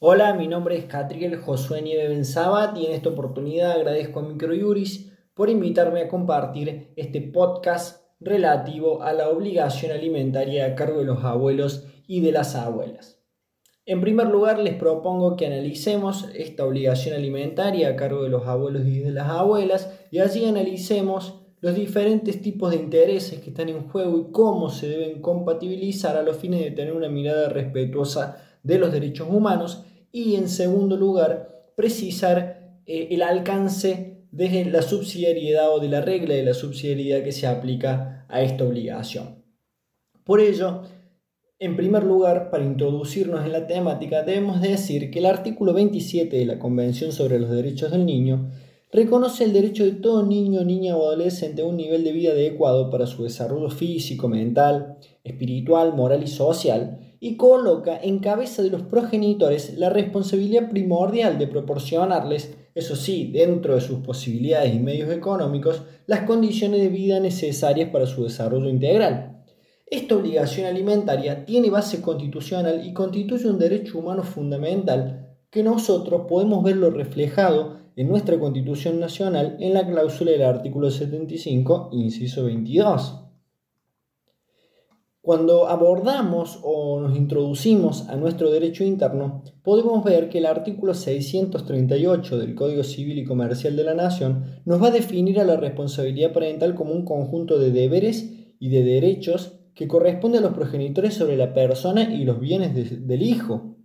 Hola, mi nombre es Catriel Josué Nieve Benzabat y en esta oportunidad agradezco a Microjuris por invitarme a compartir este podcast relativo a la obligación alimentaria a cargo de los abuelos y de las abuelas. En primer lugar, les propongo que analicemos esta obligación alimentaria a cargo de los abuelos y de las abuelas y allí analicemos los diferentes tipos de intereses que están en juego y cómo se deben compatibilizar a los fines de tener una mirada respetuosa de los derechos humanos y en segundo lugar precisar eh, el alcance de la subsidiariedad o de la regla de la subsidiariedad que se aplica a esta obligación. Por ello, en primer lugar, para introducirnos en la temática, debemos decir que el artículo 27 de la Convención sobre los Derechos del Niño reconoce el derecho de todo niño, niña o adolescente a un nivel de vida adecuado para su desarrollo físico, mental, espiritual, moral y social, y coloca en cabeza de los progenitores la responsabilidad primordial de proporcionarles, eso sí, dentro de sus posibilidades y medios económicos, las condiciones de vida necesarias para su desarrollo integral. Esta obligación alimentaria tiene base constitucional y constituye un derecho humano fundamental que nosotros podemos verlo reflejado en nuestra Constitución Nacional en la cláusula del artículo 75, inciso 22. Cuando abordamos o nos introducimos a nuestro derecho interno, podemos ver que el artículo 638 del Código Civil y Comercial de la Nación nos va a definir a la responsabilidad parental como un conjunto de deberes y de derechos que corresponde a los progenitores sobre la persona y los bienes del hijo.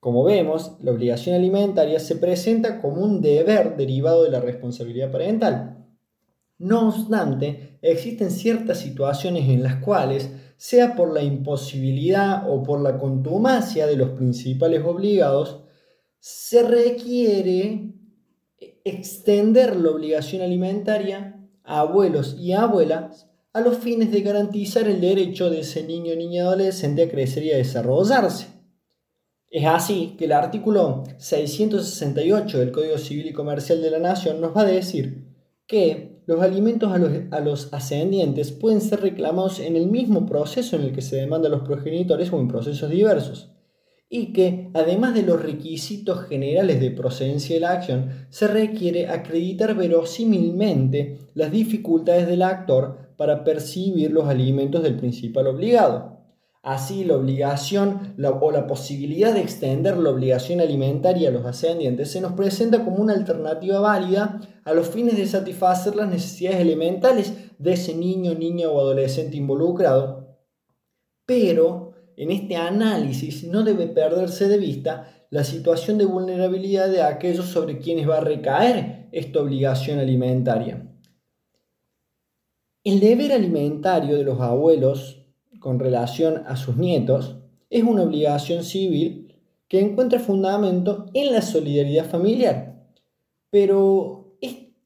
Como vemos, la obligación alimentaria se presenta como un deber derivado de la responsabilidad parental. No obstante, existen ciertas situaciones en las cuales sea por la imposibilidad o por la contumacia de los principales obligados, se requiere extender la obligación alimentaria a abuelos y abuelas a los fines de garantizar el derecho de ese niño o niña adolescente a crecer y a desarrollarse. Es así que el artículo 668 del Código Civil y Comercial de la Nación nos va a decir que los alimentos a los, ascendientes pueden ser reclamados en el mismo proceso en el que se demanda a los progenitores o en procesos diversos, y que, además de los requisitos generales de procedencia de la acción, se requiere acreditar verosímilmente las dificultades del actor para percibir los alimentos del principal obligado. Así, la obligación o la posibilidad de extender la obligación alimentaria a los ascendientes se nos presenta como una alternativa válida a los fines de satisfacer las necesidades elementales de ese niño, niña o adolescente involucrado. Pero en este análisis no debe perderse de vista la situación de vulnerabilidad de aquellos sobre quienes va a recaer esta obligación alimentaria. El deber alimentario de los abuelos con relación a sus nietos es una obligación civil que encuentra fundamento en la solidaridad familiar. Pero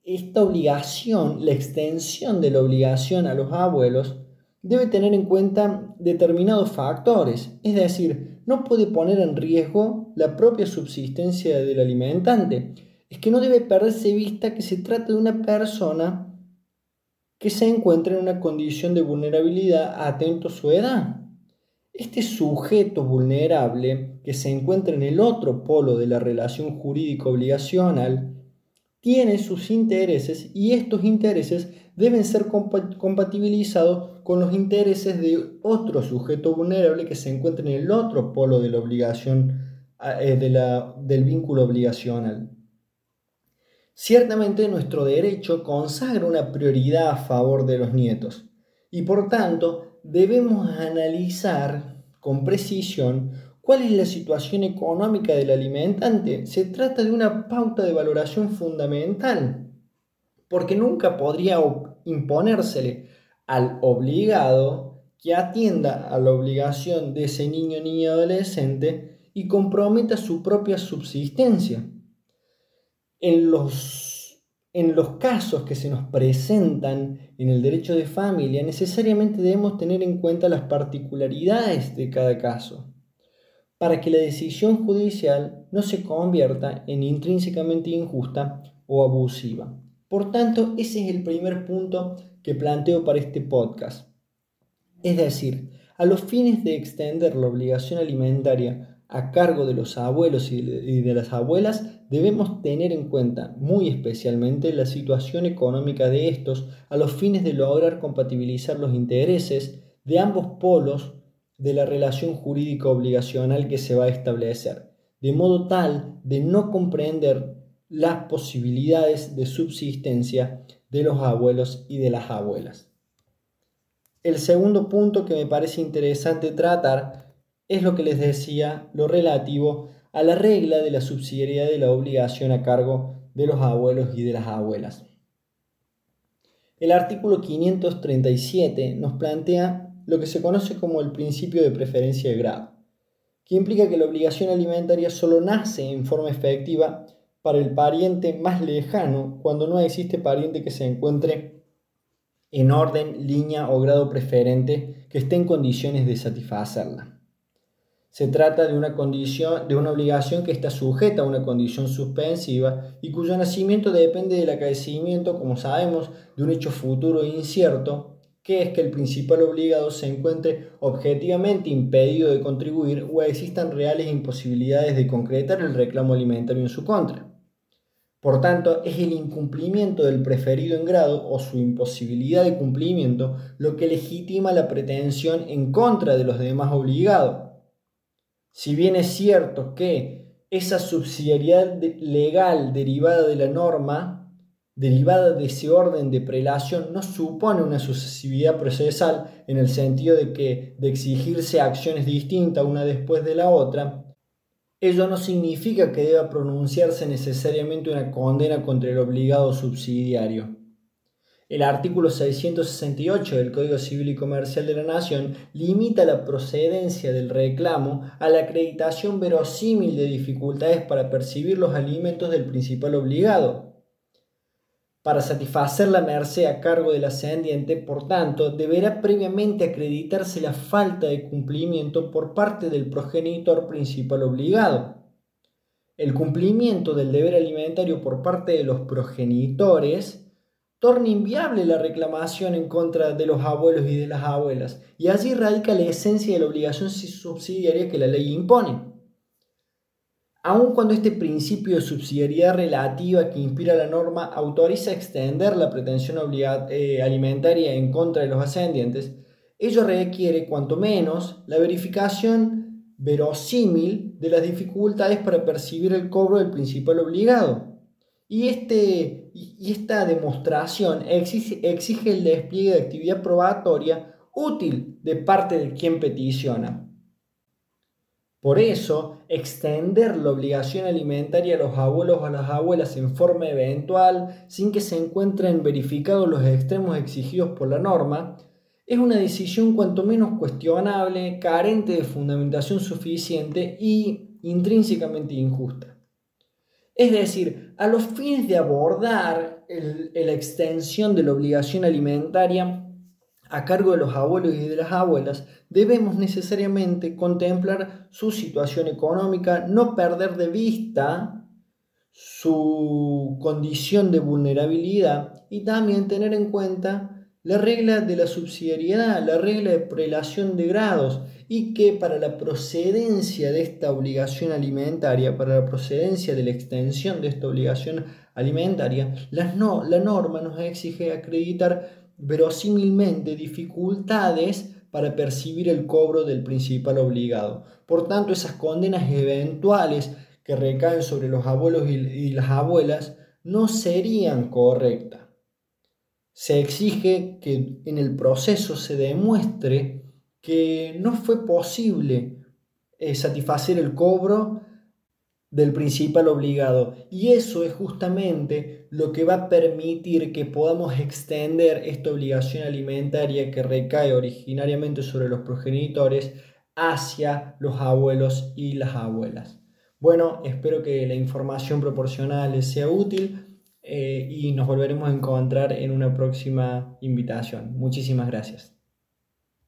esta obligación, la extensión de la obligación a los abuelos, debe tener en cuenta determinados factores, es decir, no puede poner en riesgo la propia subsistencia del alimentante. Es que no debe perderse vista que se trata de una persona que se encuentra en una condición de vulnerabilidad atento a su edad. Este sujeto vulnerable que se encuentra en el otro polo de la relación jurídico obligacional tiene sus intereses y estos intereses deben ser compatibilizados con los intereses de otro sujeto vulnerable que se encuentra en el otro polo de la obligación eh, del vínculo obligacional. Ciertamente nuestro derecho consagra una prioridad a favor de los nietos y por tanto debemos analizar con precisión cuál es la situación económica del alimentante. Se trata de una pauta de valoración fundamental porque nunca podría imponérsele al obligado que atienda a la obligación de ese niño, niña, adolescente y comprometa su propia subsistencia en los, en los casos que se nos presentan en el derecho de familia, necesariamente debemos tener en cuenta las particularidades de cada caso, para que la decisión judicial no se convierta en intrínsecamente injusta o abusiva. Por tanto, ese es el primer punto que planteo para este podcast. Es decir, a los fines de extender la obligación alimentaria a cargo de los abuelos y de las abuelas, debemos tener en cuenta muy especialmente la situación económica de estos a los fines de lograr compatibilizar los intereses de ambos polos de la relación jurídica obligacional que se va a establecer, de modo tal de no comprender las posibilidades de subsistencia de los abuelos y de las abuelas. El segundo punto que me parece interesante tratar es lo que les decía, lo relativo a la regla de la subsidiariedad de la obligación a cargo de los abuelos y de las abuelas. El artículo 537 nos plantea lo que se conoce como el principio de preferencia de grado, que implica que la obligación alimentaria solo nace en forma efectiva para el pariente más lejano cuando no existe pariente que se encuentre en orden, línea o grado preferente que esté en condiciones de satisfacerla. Se trata de una condición, de una obligación que está sujeta a una condición suspensiva y cuyo nacimiento depende del acaecimiento, como sabemos, de un hecho futuro incierto, que es que el principal obligado se encuentre objetivamente impedido de contribuir o existan reales imposibilidades de concretar el reclamo alimentario en su contra. Por tanto, es el incumplimiento del preferido en grado o su imposibilidad de cumplimiento lo que legitima la pretensión en contra de los demás obligados. Si bien es cierto que esa subsidiariedad legal derivada de la norma, derivada de ese orden de prelación, no supone una sucesividad procesal en el sentido de que de exigirse acciones distintas una después de la otra, Ello no significa que deba pronunciarse necesariamente una condena contra el obligado subsidiario. El artículo 668 del Código Civil y Comercial de la Nación limita la procedencia del reclamo a la acreditación verosímil de dificultades para percibir los alimentos del principal obligado, para satisfacer la merced a cargo del ascendiente, por tanto, deberá previamente acreditarse la falta de cumplimiento por parte del progenitor principal obligado. El cumplimiento del deber alimentario por parte de los progenitores torna inviable la reclamación en contra de los abuelos y de las abuelas, y allí radica la esencia de la obligación subsidiaria que la ley impone aun cuando este principio de subsidiariedad relativa que inspira la norma autoriza extender la pretensión eh, alimentaria en contra de los ascendientes, ello requiere cuanto menos la verificación verosímil de las dificultades para percibir el cobro del principal obligado. Y, este, y esta demostración exige, el despliegue de actividad probatoria útil de parte de quien peticiona. Por eso, extender la obligación alimentaria a los abuelos o a las abuelas en forma eventual, sin que se encuentren verificados los extremos exigidos por la norma, es una decisión cuanto menos cuestionable, carente de fundamentación suficiente y intrínsecamente injusta. Es decir, a los fines de abordar la extensión de la obligación alimentaria, a cargo de los abuelos y de las abuelas, debemos necesariamente contemplar su situación económica, no perder de vista su condición de vulnerabilidad y también tener en cuenta la regla de la subsidiariedad, la regla de prelación de grados y que para la procedencia de esta obligación alimentaria, para la procedencia de la extensión de esta obligación alimentaria, la, no, la norma nos exige acreditar verosímilmente dificultades para percibir el cobro del principal obligado. Por tanto, esas condenas eventuales que recaen sobre los abuelos y las abuelas no serían correctas. Se exige que en el proceso se demuestre que no fue posible eh, satisfacer el cobro del principal obligado. Y eso es justamente lo que va a permitir que podamos extender esta obligación alimentaria que recae originariamente sobre los progenitores hacia los abuelos y las abuelas. Bueno, espero que la información proporcionada les sea útil eh, y nos volveremos a encontrar en una próxima invitación. Muchísimas gracias.